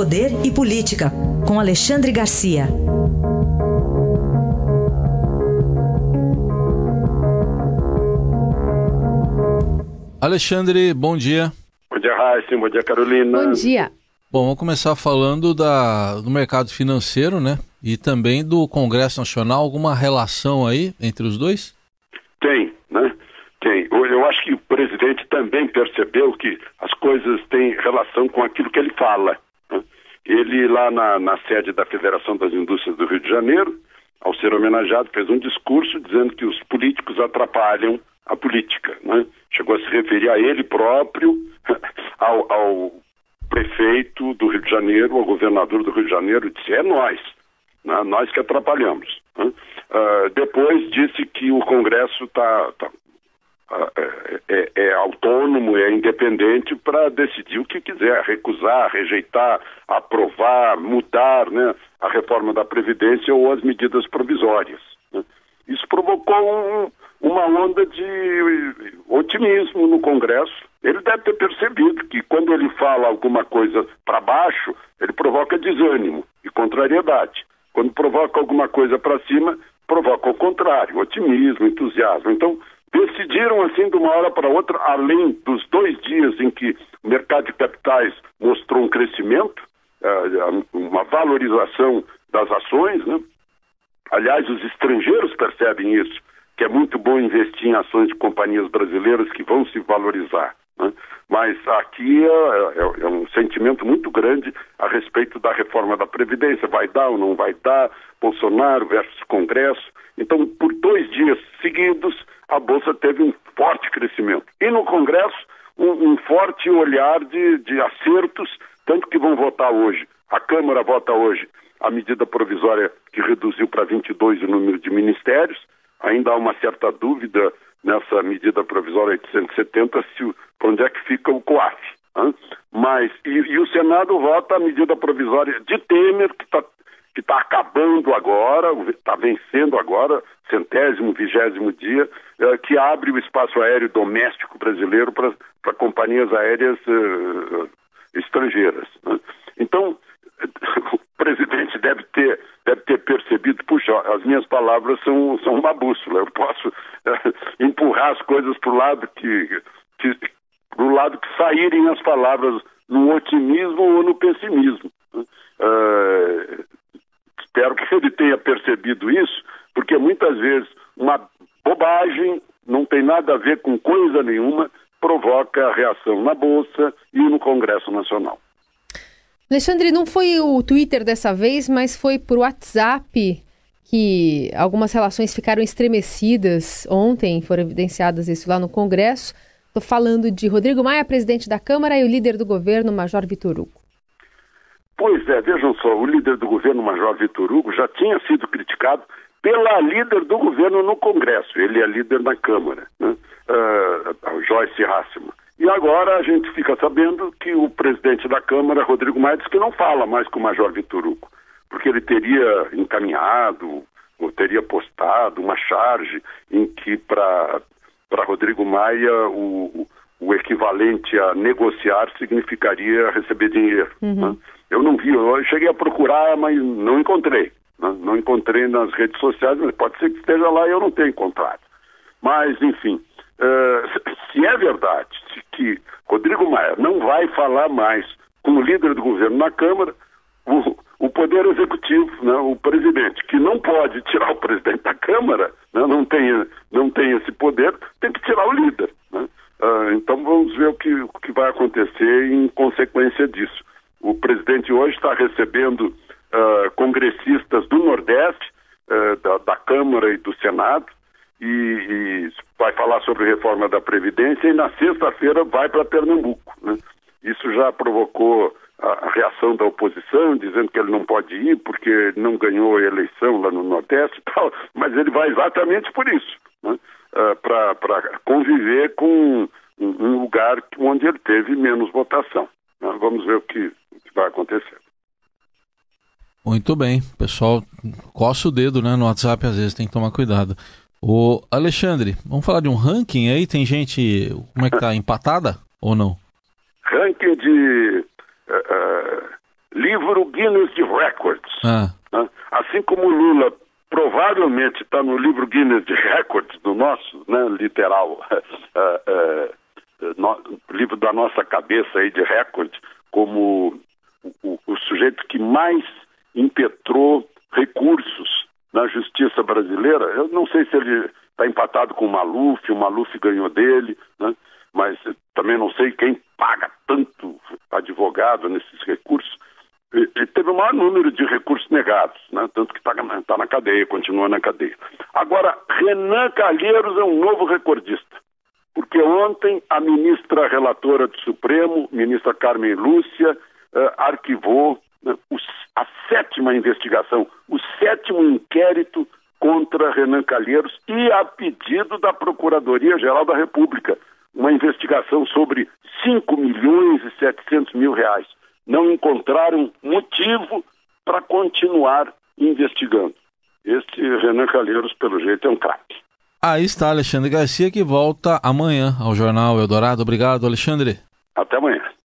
Poder e Política, com Alexandre Garcia. Alexandre, bom dia. Bom dia, Raíssa. Bom dia, Carolina. Bom dia. Bom, vamos começar falando da, do mercado financeiro, né? E também do Congresso Nacional. Alguma relação aí entre os dois? Tem, né? Tem. Eu acho que o presidente também percebeu que as coisas têm relação com aquilo que ele fala. Ele, lá na, na sede da Federação das Indústrias do Rio de Janeiro, ao ser homenageado, fez um discurso dizendo que os políticos atrapalham a política. Né? Chegou a se referir a ele próprio, ao, ao prefeito do Rio de Janeiro, ao governador do Rio de Janeiro, disse: é nós, né? nós que atrapalhamos. Né? Uh, depois disse que o Congresso está tá, uh, é, é, autônomo, é independente para decidir o que quiser, recusar, rejeitar, aprovar, mudar né? a reforma da Previdência ou as medidas provisórias. Né? Isso provocou um, uma onda de otimismo no Congresso. Ele deve ter percebido que quando ele fala alguma coisa para baixo, ele provoca desânimo e contrariedade. Quando provoca alguma coisa para cima, provoca o contrário, otimismo, entusiasmo. Então, decidiram assim de uma hora para outra, além dos dois dias em que o mercado de capitais mostrou um crescimento, eh, uma valorização das ações, né? Aliás, os estrangeiros percebem isso que é muito bom investir em ações de companhias brasileiras que vão se valorizar. Né? Mas aqui é, é, é, um sentimento muito grande a respeito da reforma da Previdência. Vai dar ou não vai dar? Bolsonaro versus Congresso. Então, por dois dias seguidos, a Bolsa teve um forte crescimento. E no Congresso, um, um forte olhar de, de acertos, tanto que vão votar hoje. A Câmara vota hoje a medida provisória que reduziu para 22 o número de ministérios ainda há uma certa dúvida nessa medida provisória 870 se para onde é que fica o COAF. Mas, e, e, o Senado vota a medida provisória de Temer, que está que tá acabando agora, está vencendo agora, centésimo, vigésimo dia, eh, que abre o espaço aéreo doméstico brasileiro para companhias aéreas eh, estrangeiras. Né? Então, o presidente deve ter deve ter percebido, puxa, as minhas palavras são, são uma bússola, eu posso é, empurrar as coisas para o lado que, que pro lado que saírem as palavras no otimismo ou no pessimismo. Uh, espero que ele tenha percebido isso, porque muitas vezes uma bobagem não tem nada a ver com coisa nenhuma, provoca reação na Bolsa e no Congresso Nacional. Alexandre, não foi o Twitter dessa vez, mas foi por WhatsApp que algumas relações ficaram estremecidas ontem, foram evidenciadas isso lá no Congresso. Estou falando de Rodrigo Maia, presidente da Câmara, e o líder do governo, Major Vitor Hugo. Pois é, vejam só, o líder do governo, Major Vitor Hugo, já tinha sido criticado pela líder do governo no Congresso. Ele é líder na Câmara, né? uh, Joyce Hassman. E agora a gente fica sabendo que o presidente da Câmara, Rodrigo Maia, diz que não fala mais com o Major Vitor Hugo, porque ele teria encaminhado ou teria postado uma charge em que para Rodrigo Maia o, o equivalente a negociar significaria receber dinheiro. Uhum. Né? Eu não vi, eu cheguei a procurar, mas não encontrei. Né? Não encontrei nas redes sociais, mas pode ser que esteja lá e eu não tenha encontrado. Mas, enfim, uh, se é verdade que Rodrigo Maia não vai falar mais com o líder do governo na Câmara, o, o Poder Executivo, né, o presidente, que não pode tirar o presidente da Câmara, né, não tem esse poder, tem que tirar o líder. Né? Uh, então vamos ver o que, o que vai acontecer em consequência disso. O presidente hoje está recebendo uh, congressistas do Nordeste, uh, da, da Câmara e do Senado, e, e, vai falar sobre reforma da Previdência e na sexta-feira vai para Pernambuco. Né? Isso já provocou a, a, reação da oposição, dizendo que ele não pode ir porque não ganhou a eleição lá no Nordeste tal, mas ele vai exatamente por isso, né? uh, para conviver com um, um, lugar onde ele teve menos votação. Né? Vamos ver o que, o que vai acontecer. Muito bem, pessoal, coça o dedo né, no WhatsApp às vezes, tem que tomar cuidado. O Alexandre, vamos falar de um ranking aí? Tem gente, como é que tá, empatada ou não? Ranking de uh, uh, Records. Ah. Né? Assim como o Lula provavelmente está no livro Guinness de Records, do nosso, né, literal, uh, uh, no, livro da nossa cabeça aí de recorde, como o, o, sujeito que mais impetrou recursos na justiça brasileira. Eu não sei se ele está empatado com o Maluf, o Maluf ganhou dele, né? mas também não sei quem paga tanto advogado nesses recursos. Ele teve o maior número de recursos negados, né? tanto que está tá na cadeia, continua na cadeia. Agora, Renan Calheiros é um novo recordista, porque ontem a ministra relatora do Supremo, ministra Carmen Lúcia, uh, arquivou né, a sétima investigação, o sétimo inquérito contra Renan Calheiros e a pedido da Procuradoria-Geral da República, uma investigação sobre 5 milhões e 700 mil reais. Não encontraram motivo para continuar investigando. Este Renan Calheiros, pelo jeito, é um craque. Aí está Alexandre Garcia, que volta amanhã ao Jornal Eldorado. Obrigado, Alexandre. Até amanhã.